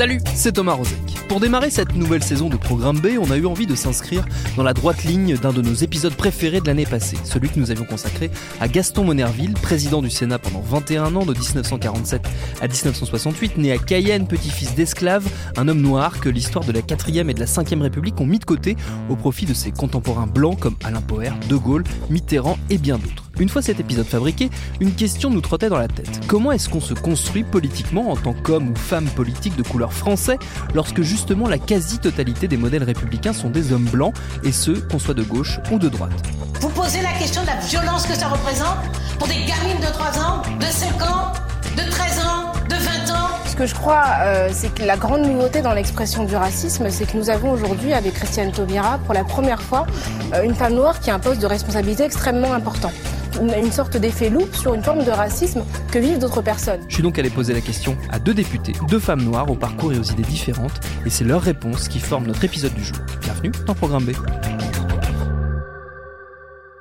Salut, c'est Thomas Rozek. Pour démarrer cette nouvelle saison de Programme B, on a eu envie de s'inscrire dans la droite ligne d'un de nos épisodes préférés de l'année passée, celui que nous avions consacré à Gaston Monerville, président du Sénat pendant 21 ans de 1947 à 1968, né à Cayenne, petit-fils d'esclave, un homme noir que l'histoire de la 4ème et de la 5ème République ont mis de côté au profit de ses contemporains blancs comme Alain Poher, De Gaulle, Mitterrand et bien d'autres. Une fois cet épisode fabriqué, une question nous trottait dans la tête. Comment est-ce qu'on se construit politiquement en tant qu'homme ou femme politique de couleur français lorsque justement la quasi-totalité des modèles républicains sont des hommes blancs, et ce, qu'on soit de gauche ou de droite Vous posez la question de la violence que ça représente pour des gamines de 3 ans, de 5 ans, de 13 ans, de 20 ans Ce que je crois, euh, c'est que la grande nouveauté dans l'expression du racisme, c'est que nous avons aujourd'hui, avec Christiane Taubira, pour la première fois, euh, une femme noire qui a un poste de responsabilité extrêmement important. Une, sorte d'effet loupe sur une forme de racisme que vivent d'autres personnes. Je suis donc allé poser la question à deux députés, deux femmes noires au parcours et aux idées différentes, et c'est leurs réponses qui forment notre épisode du jour. Bienvenue dans Programme B.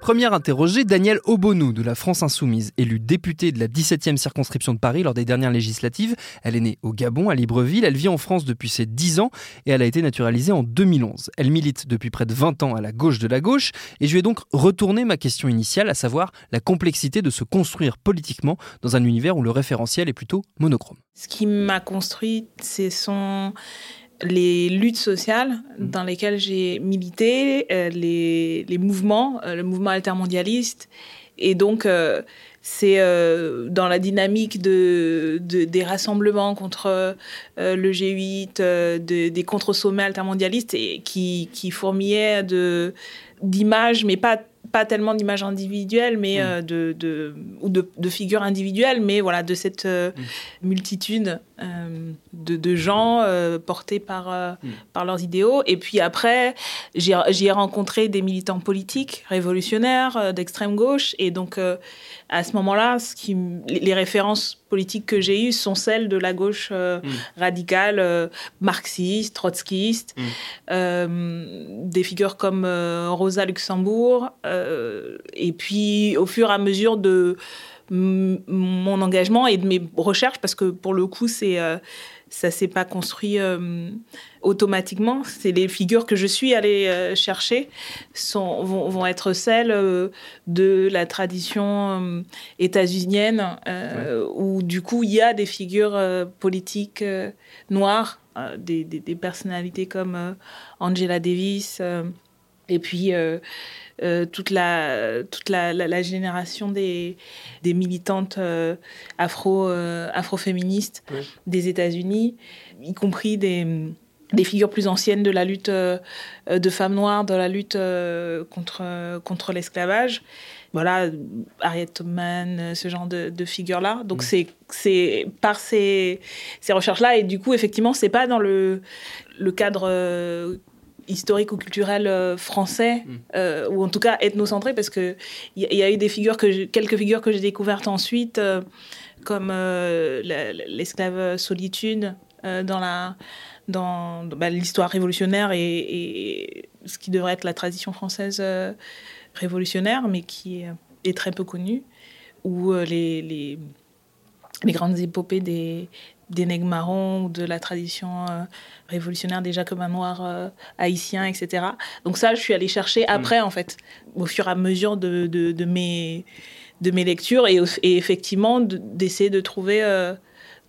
Première interrogée, Danielle Obonou de la France Insoumise, élue députée de la 17e circonscription de Paris lors des dernières législatives. Elle est née au Gabon, à Libreville. Elle vit en France depuis ses 10 ans et elle a été naturalisée en 2011. Elle milite depuis près de 20 ans à la gauche de la gauche et je vais donc retourner ma question initiale, à savoir la complexité de se construire politiquement dans un univers où le référentiel est plutôt monochrome. Ce qui m'a construit, ce sont les luttes sociales dans lesquelles j'ai milité, euh, les, les mouvements, euh, le mouvement altermondialiste. Et donc, euh, c'est dans la dynamique de, de- des rassemblements contre le G8, euh, de- des contre-sommets altermondialistes et qui, qui fourmillaient d'images, mais pas, pas tellement d'images individuelles, mais euh, de, de, ou de, de figures individuelles, mais voilà, de cette euh, multitude euh, de, de gens euh, portés par, euh, par leurs idéaux. Et puis après, j'ai j'y ai rencontré des militants politiques, révolutionnaires, d'extrême gauche. Et donc, à ce moment-là, les références politiques que j'ai eues sont celles de la gauche euh, radicale, marxiste, trotskiste, euh, des figures comme Rosa Luxembourg. et puis, au fur et à mesure de mon engagement et de mes recherches, parce que pour le coup, c'est euh, ça s'est pas construit euh, automatiquement. C'est les figures que je suis allée euh, chercher sont, vont, vont être celles euh, de la tradition états-unienne, où du coup il y a des figures politiques noires, des, des- des personnalités comme Angela Davis, et puis euh, euh, toute la toute la, la- la génération des, des militantes euh, afro afroféministes des États-Unis, y compris des des figures plus anciennes de la lutte de femmes noires, de la lutte contre contre l'esclavage. Voilà, Harriet Tubman, ce genre de, de figures-là. Donc c'est c'est par ces ces recherches-là et du coup effectivement c'est pas dans le le cadre historique ou culturel euh, français, euh, ou en tout cas ethnocentré, parce qu'il y, a- y a eu des figures que j'ai- quelques figures que j'ai découvertes ensuite, euh, comme la- la- l'esclave solitude dans la dans dans, bah, l'histoire révolutionnaire et, et ce qui devrait être la tradition française euh, révolutionnaire, mais qui est, est très peu connue, ou euh, les, les, les grandes épopées des, des nègres marrons ou de la tradition euh, révolutionnaire des jacobins noirs euh, haïtiens, etc. Donc ça, je suis allée chercher après, en fait, au fur et à mesure de, de, de mes, de mes lectures et, et effectivement de- d'essayer de trouver euh,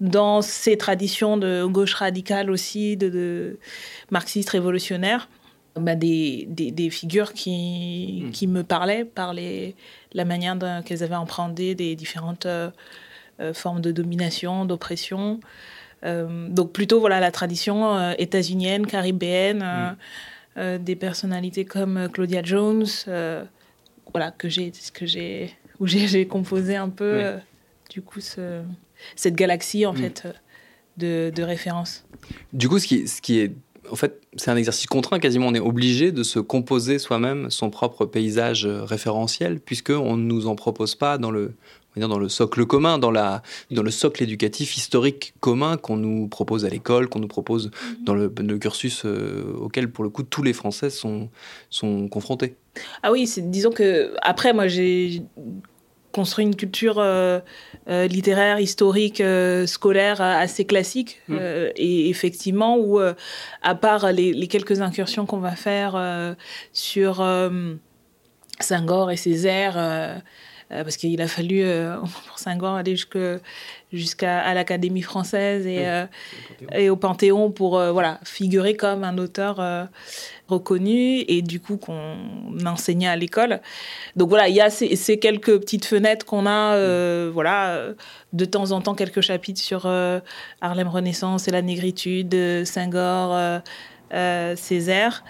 dans ces traditions de gauche radicale aussi, de, de marxistes révolutionnaires, bah, des, des, des figures qui, qui me parlaient par les, la manière dont- qu'elles avaient appréhendé des différentes formes de domination, d'oppression. Euh, donc plutôt voilà la tradition euh, états-unienne, caribéenne, euh, des personnalités comme Claudia Jones, voilà, que j'ai, que j'ai, où j'ai composé un peu, du coup, ce, cette galaxie, en mm. fait, de, de références. Du coup, ce qui, ce qui est en fait, c'est un exercice contraint, quasiment on est obligé de se composer soi-même son propre paysage référentiel, puisqu'on ne nous en propose pas dans le, dans le socle commun, dans, la, dans le socle éducatif historique commun qu'on nous propose à l'école, qu'on nous propose mhm. dans le, cursus euh, auquel, pour le coup, tous les Français sont, sont confrontés. Ah oui, disons que, après, moi, j'ai construit une culture euh, euh, littéraire, historique, scolaire assez classique. Mm. et effectivement, où, à part les, les quelques incursions qu'on va faire sur Senghor et Césaire, parce qu'il a fallu, euh, pour Senghor, aller jusqu'à l'Académie française et, euh, et, au Panthéon pour voilà, figurer comme un auteur reconnu et du coup qu'on enseignait à l'école. Donc voilà, il y a ces, ces quelques petites fenêtres qu'on a, voilà, de temps en temps quelques chapitres sur Harlem Renaissance et la négritude, Senghor, Césaire.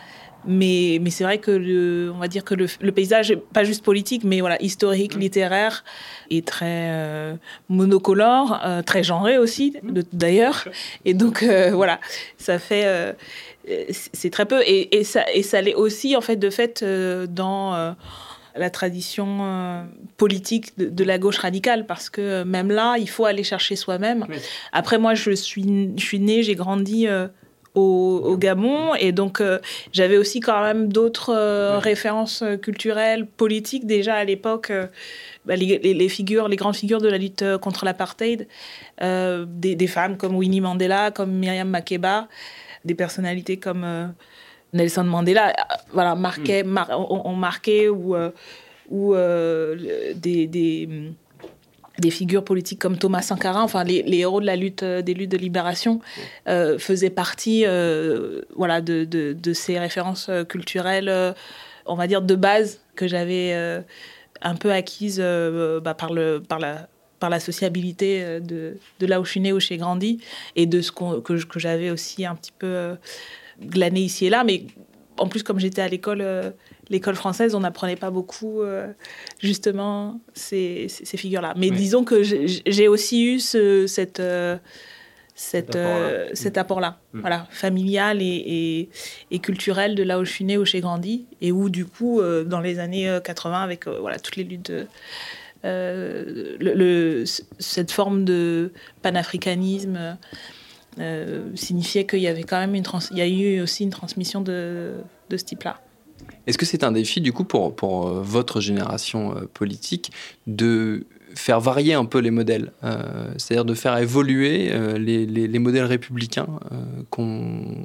Mais, mais c'est vrai que le, on va dire que le, le, paysage, pas juste politique, mais voilà, historique, mmh. littéraire, est très euh, monocolore, euh, très genré aussi, mmh. d'ailleurs. Et donc, euh, voilà, ça fait. c'est très peu. Et, et ça, et ça l'est aussi, en fait, de fait, dans la tradition politique de, la gauche radicale, parce que même là, il faut aller chercher soi-même. Après, moi, je suis, je suis née, j'ai grandi au, Gabon. Et donc, euh, j'avais aussi quand même d'autres euh, références euh, culturelles, politiques déjà à l'époque. Bah, les, figures, les grandes figures de la lutte contre l'apartheid, des, femmes comme Winnie Mandela, comme Myriam Makeba, des personnalités comme Nelson Mandela, voilà, marquaient, mm. ont, marqué ou, ou des des figures politiques comme Thomas Sankara, enfin les, héros de la lutte euh, des luttes de libération, euh, faisaient partie euh, voilà, de, ces références culturelles, on va dire de base, que j'avais un peu acquises bah, par, le, par, la, par sociabilité de, de là où je suis née, où j'ai grandi, et de ce que, que j'avais aussi un petit peu glané ici et là. Mais en plus, comme j'étais à l'école l'école française, on n'apprenait pas beaucoup, euh, justement, ces, ces, figures-là. Mais disons que j'ai aussi eu ce, cette, euh, cette, euh, cet apport-là, mm. voilà, familial et, et, culturel de là où je suis née, où j'ai grandi, et où, du coup, dans les années 80, avec voilà, toutes les luttes. le, cette forme de panafricanisme signifiait qu'il y avait quand même une il y a eu aussi une transmission de, de ce type-là. Est-ce que c'est un défi, du coup, pour, pour euh, votre génération euh, politique, de faire varier un peu les modèles, euh, c'est-à-dire de faire évoluer les, les, les, modèles républicains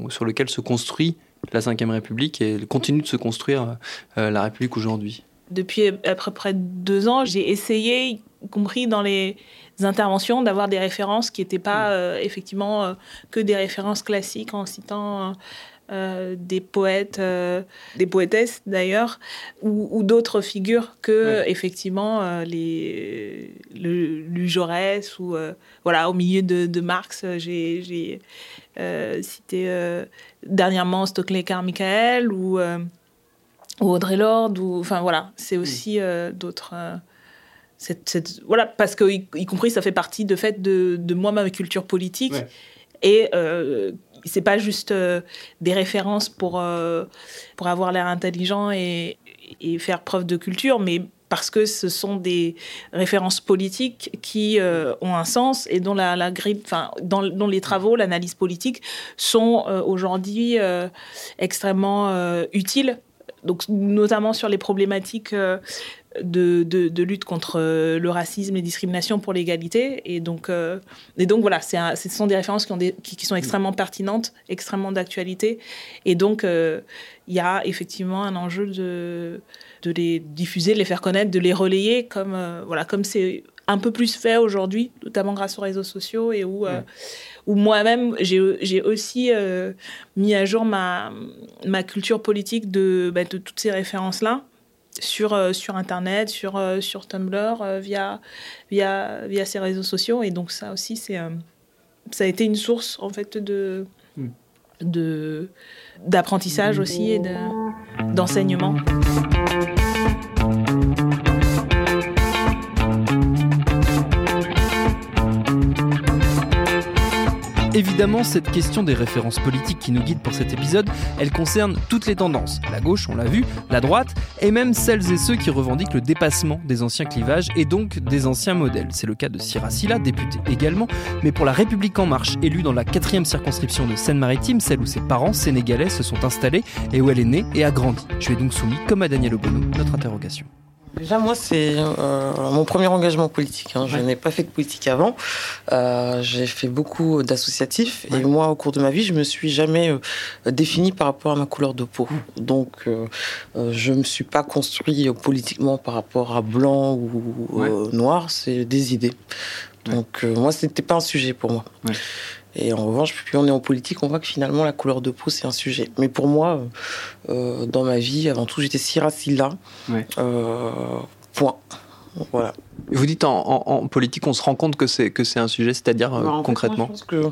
sur lesquels se construit la Ve République et continue de se construire la République aujourd'hui? Depuis à peu près deux ans, j'ai essayé, y compris dans les interventions, d'avoir des références qui n'étaient pas effectivement que des références classiques en citant euh, des poètes, euh, des poétesses d'ailleurs, ou, d'autres figures que effectivement euh, les le, Jaurès ou voilà au milieu de, Marx j'ai cité dernièrement Stockley Carmichael ou, Audrey Lorde ou enfin voilà c'est aussi d'autres cette, voilà parce que y, compris ça fait partie de fait de, de moi ma culture politique et c'est pas juste euh, des références pour, euh, pour avoir l'air intelligent et, et, faire preuve de culture, mais parce que ce sont des références politiques qui euh, ont un sens et dont, la, enfin, dans, les travaux, l'analyse politique sont aujourd'hui extrêmement utiles donc notamment sur les problématiques de, de, lutte contre euh, le racisme, les discriminations pour l'égalité. Et donc, euh, et donc voilà, ce sont des références qui, ont des, qui, sont extrêmement pertinentes, extrêmement d'actualité. Et donc, euh, il y a effectivement un enjeu de, de les diffuser, de les faire connaître, de les relayer, comme voilà, comme c'est un peu plus fait aujourd'hui, notamment grâce aux réseaux sociaux et où, où moi-même, j'ai aussi mis à jour ma, ma culture politique de, bah, de toutes ces références-là sur, euh, sur Internet, sur, euh, sur Tumblr, euh, via, via, via ces réseaux sociaux. Et donc ça aussi, c'est, ça a été une source en fait de, hmm. de d'apprentissage aussi et d'enseignement. Évidemment, cette question des références politiques qui nous guide pour cet épisode, elle concerne toutes les tendances. La gauche, on l'a vu, la droite, et même celles et ceux qui revendiquent le dépassement des anciens clivages et donc des anciens modèles. C'est le cas de Sira Silla, député également, mais pour la République en marche, élue dans la quatrième circonscription de Seine-Maritime, celle où ses parents sénégalais se sont installés et où elle est née et a grandi. Je ai donc soumis, comme à Daniel Obono, notre interrogation. Déjà, moi, c'est euh, mon premier engagement politique. Hein. Je n'ai pas fait de politique avant. Euh, j'ai fait beaucoup d'associatifs. Et moi, au cours de ma vie, je me suis jamais euh, défini par rapport à ma couleur de peau. Donc, euh, je ne me suis pas construit politiquement par rapport à blanc ou noir. C'est des idées. Donc, moi, ce n'était pas un sujet pour moi. Et en revanche, plus on est en politique, on voit que finalement la couleur de peau c'est un sujet. Mais pour moi, euh, dans ma vie, avant tout, j'étais Syracilla. Ouais. Euh, point. Voilà. Vous dites en, politique, on se rend compte que c'est que c'est un sujet, c'est-à-dire euh, concrètement. je pense que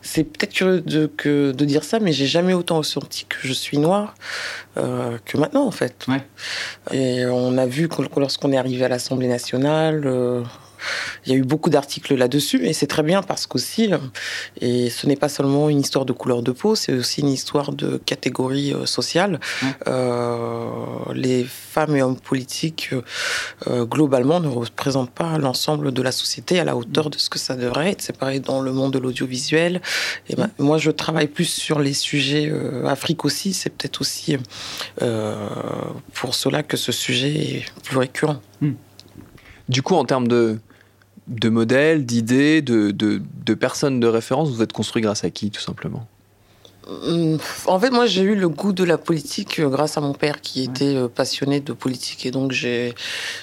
c'est peut-être curieux de, que, de dire ça, mais j'ai jamais autant ressenti que je suis noire euh, que maintenant en fait. Ouais. Et on a vu que lorsqu'on est arrivé à l'Assemblée nationale. Euh, il y a eu beaucoup d'articles là-dessus, et c'est très bien parce qu'aussi, et ce n'est pas seulement une histoire de couleur de peau, c'est aussi une histoire de catégorie euh, sociale. Euh, les femmes et hommes politiques, euh, globalement, ne représentent pas l'ensemble de la société à la hauteur de ce que ça devrait être. C'est pareil dans le monde de l'audiovisuel. Et ben, moi, je travaille plus sur les sujets Afrique aussi. C'est peut-être aussi pour cela que ce sujet est plus récurrent. Hmm. Du coup, en termes de, de modèles, d'idées, de, personnes de référence, vous êtes construit grâce à qui, tout simplement? En fait, moi, j'ai eu le goût de la politique euh, grâce à mon père qui était euh, passionné de politique. Et donc, j'ai.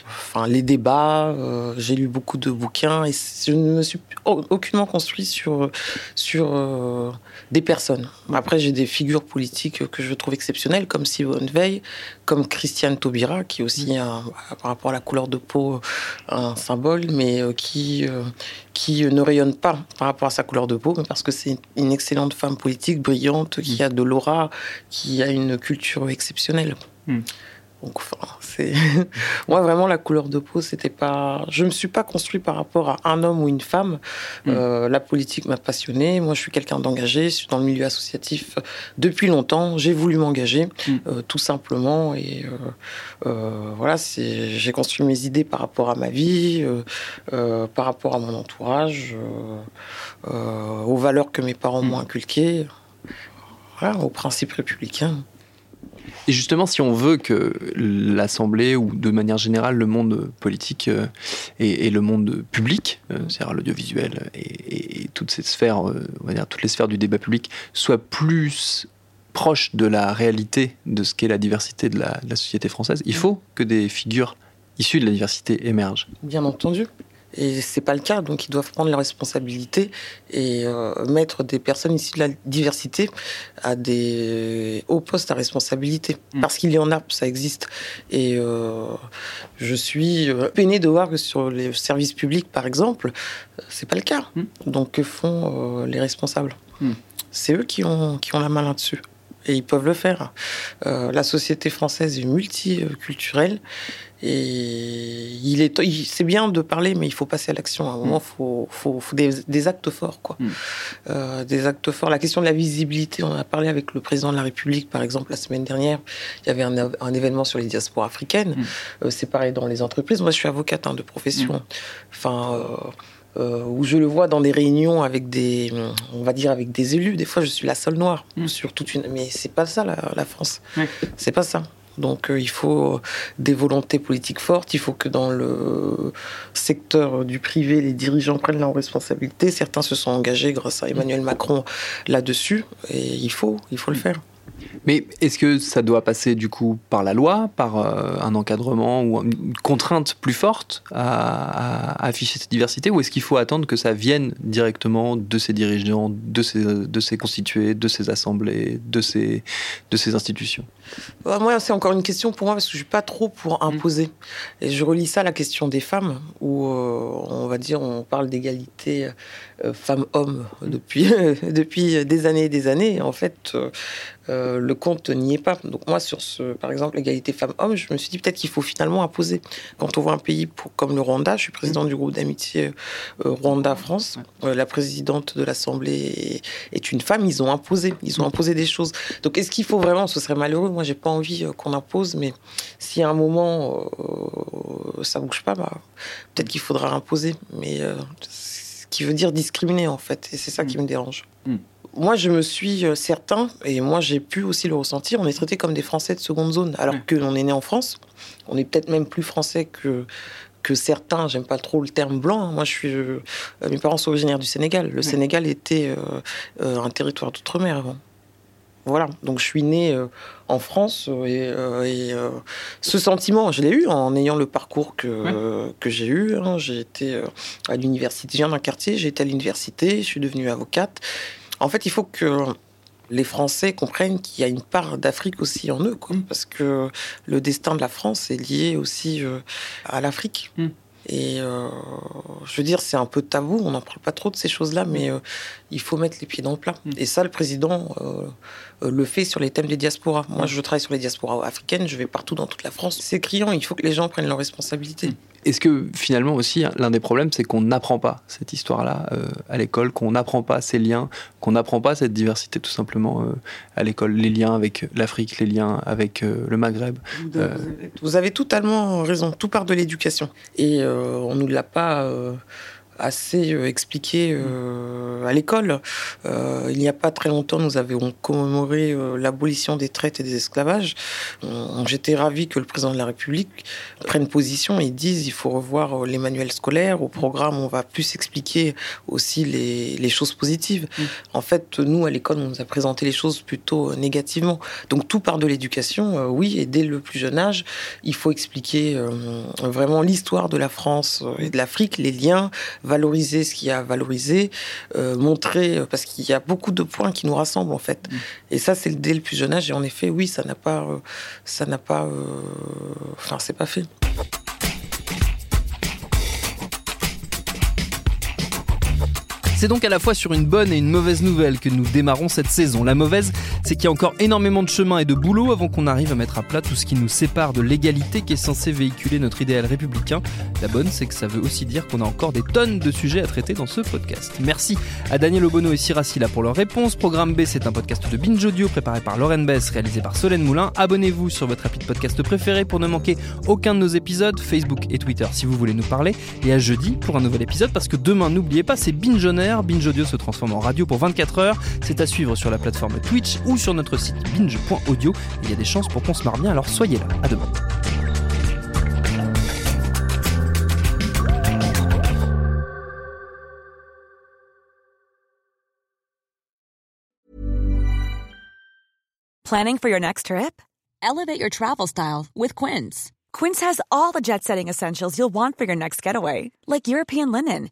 Enfin, les débats, euh, j'ai lu beaucoup de bouquins et je ne me suis aucunement construit sur, sur des personnes. Après, j'ai des figures politiques que je trouve exceptionnelles, comme Simone Veil, comme Christiane Taubira, qui est aussi, un, par rapport à la couleur de peau, un symbole, mais qui, qui ne rayonne pas par rapport à sa couleur de peau, mais parce que c'est une excellente femme politique, brillante, qui a de l'aura, qui a une culture exceptionnelle. Hmm. Donc, enfin, c'est moi vraiment la couleur de peau, c'était pas. Je me suis pas construit par rapport à un homme ou une femme. Hmm. Euh, la politique m'a passionné. Moi, je suis quelqu'un d'engagé. Je suis dans le milieu associatif depuis longtemps. J'ai voulu m'engager, hmm. euh, tout simplement. Et euh, voilà, c'est. J'ai construit mes idées par rapport à ma vie, par rapport à mon entourage, aux valeurs que mes parents m'ont inculquées, voilà, aux principes républicains. Et justement, si on veut que l'Assemblée, ou de manière générale le monde politique euh, et, le monde public, euh, c'est-à-dire l'audiovisuel et, toutes ces sphères, euh, on va dire toutes les sphères du débat public, soient plus proches de la réalité de ce qu'est la diversité de la, de la société française, il faut que des figures issues de la diversité émergent. Bien entendu. Et c'est pas le cas, donc ils doivent prendre leurs responsabilités et euh, mettre des personnes issues de la diversité à des hauts postes à responsabilité. Mm. Parce qu'il y en a, ça existe. Et euh, je suis euh, peiné de voir que sur les services publics, par exemple, c'est pas le cas. Mm. Donc que font les responsables? Mm. C'est eux qui ont, qui ont la main là-dessus et ils peuvent le faire. la société française est multiculturelle et il est, c'est bien de parler, mais il faut passer à l'action. À un moment, il mm. faut, faut, des, actes forts, quoi. Mm. Euh, des actes forts. La question de la visibilité, on a parlé avec le président de la République, par exemple, la semaine dernière. Il y avait un, un événement sur les diasporas africaines. Mm. Euh, c'est pareil dans les entreprises. Moi, je suis avocate hein, de profession. Enfin. Euh, euh, où je le vois dans des réunions avec des, on va dire avec des élus. Des fois, je suis la seule noire sur toute une. Mais c'est pas ça la, la France. C'est pas ça. Donc euh, il faut des volontés politiques fortes, il faut que dans le secteur du privé, les dirigeants prennent leurs responsabilités. Certains se sont engagés grâce à Emmanuel Macron là-dessus, et il faut, il faut le faire. Mais est-ce que ça doit passer du coup par la loi, par euh, un encadrement ou une contrainte plus forte à, afficher cette diversité ou est-ce qu'il faut attendre que ça vienne directement de ces dirigeants, de ces, de ces constitués, de ces assemblées, de ces, de ces institutions? Bah, moi, c'est encore une question pour moi parce que je suis pas trop pour imposer. Et je relis ça à la question des femmes, où euh, on va dire, on parle d'égalité euh, femmes-hommes depuis, depuis des années et des années. En fait, euh, euh, le compte n'y est pas. Donc moi, sur ce, par exemple, l'égalité femmes-hommes, je me suis dit peut-être qu'il faut finalement imposer. Quand on voit un pays pour- comme le Rwanda, je suis président du groupe d'amitié euh, Rwanda-France, euh, la présidente de l'Assemblée est, une femme, ils ont imposé, ils ont imposé des choses. Donc est-ce qu'il faut vraiment, ce serait malheureux, moi j'ai pas envie qu'on impose, mais si à un moment ça bouge pas, bah, peut-être qu'il faudra imposer. Mais ce qui veut dire discriminer en fait, et c'est ça qui me dérange. Mm. Moi, je me suis euh, certain, et moi j'ai pu aussi le ressentir, on est traité comme des Français de seconde zone, alors que l'on est né en France. On est peut-être même plus français que, que certains, j'aime pas trop le terme blanc. hein. Moi, je suis, euh, mes parents sont originaires du Sénégal. Le Sénégal était euh, euh, un territoire d'outre-mer avant. Voilà, donc je suis né en France et, et, ce sentiment, je l'ai eu en ayant le parcours que, que j'ai eu. hein. J'ai été à l'université, je viens d'un quartier, j'ai été à l'université, je suis devenue avocate. En fait, il faut que les Français comprennent qu'il y a une part d'Afrique aussi en eux, quoi, parce que le destin de la France est lié aussi euh, à l'Afrique. Mm. Et euh, je veux dire, c'est un peu tabou, on n'en parle pas trop de ces choses-là, mais euh, il faut mettre les pieds dans le plat. Mm. Et ça, le président le fait sur les thèmes des diasporas. Moi, je travaille sur les diasporas africaines, je vais partout dans toute la France. C'est criant, il faut que les gens prennent leurs responsabilités. Est-ce que finalement aussi, hein, l'un des problèmes, c'est qu'on n'apprend pas cette histoire-là euh, à l'école, qu'on n'apprend pas ces liens, qu'on n'apprend pas cette diversité tout simplement euh, à l'école, les liens avec l'Afrique, les liens avec euh, le Maghreb. Euh, Vous avez totalement raison, tout part de l'éducation. Et euh, on ne nous l'a pas euh, assez euh, expliqué euh, à l'école. Euh, il n'y a pas très longtemps, nous avions commémoré l'abolition des traites et des esclavages. J'étais ravi que le président de la République prenne position et dise il faut revoir les manuels scolaires. Au programme, on va plus expliquer aussi les, les choses positives. En fait, nous, à l'école, on nous a présenté les choses plutôt négativement. Donc tout part de l'éducation, euh, oui, et dès le plus jeune âge, il faut expliquer euh, vraiment l'histoire de la France et de l'Afrique, les liens, valoriser ce qu'il y a à valoriser, euh, montrer, euh, parce qu'il y a beaucoup de points qui nous rassemblent en fait. Et ça, c'est dès le plus jeune âge. Et en effet, oui, ça n'a pas, euh, ça n'a pas, euh, enfin, c'est pas fait. C'est donc à la fois sur une bonne et une mauvaise nouvelle que nous démarrons cette saison. La mauvaise, c'est qu'il y a encore énormément de chemin et de boulot avant qu'on arrive à mettre à plat tout ce qui nous sépare de l'égalité qui est censé véhiculer notre idéal républicain. La bonne, c'est que ça veut aussi dire qu'on a encore des tonnes de sujets à traiter dans ce podcast. Merci à Daniel Obono et Siracila pour leurs réponses. Programme B, c'est un podcast de Binge Audio préparé par Lauren Bess, réalisé par Solène Moulin. Abonnez-vous sur votre appli podcast préféré pour ne manquer aucun de nos épisodes, Facebook et Twitter si vous voulez nous parler. Et à jeudi pour un nouvel épisode parce que demain, n'oubliez pas, c'est Binge On Binge Audio se transforme en radio pour 24 heures. C'est à suivre sur la plateforme Twitch ou sur notre site binge.audio. Il y a des chances pour qu'on se marre bien, alors soyez là. À demain. Planning for your next trip? Elevate your travel style with Quince. Quince has all the jet setting essentials you'll want for your next getaway, like European linen,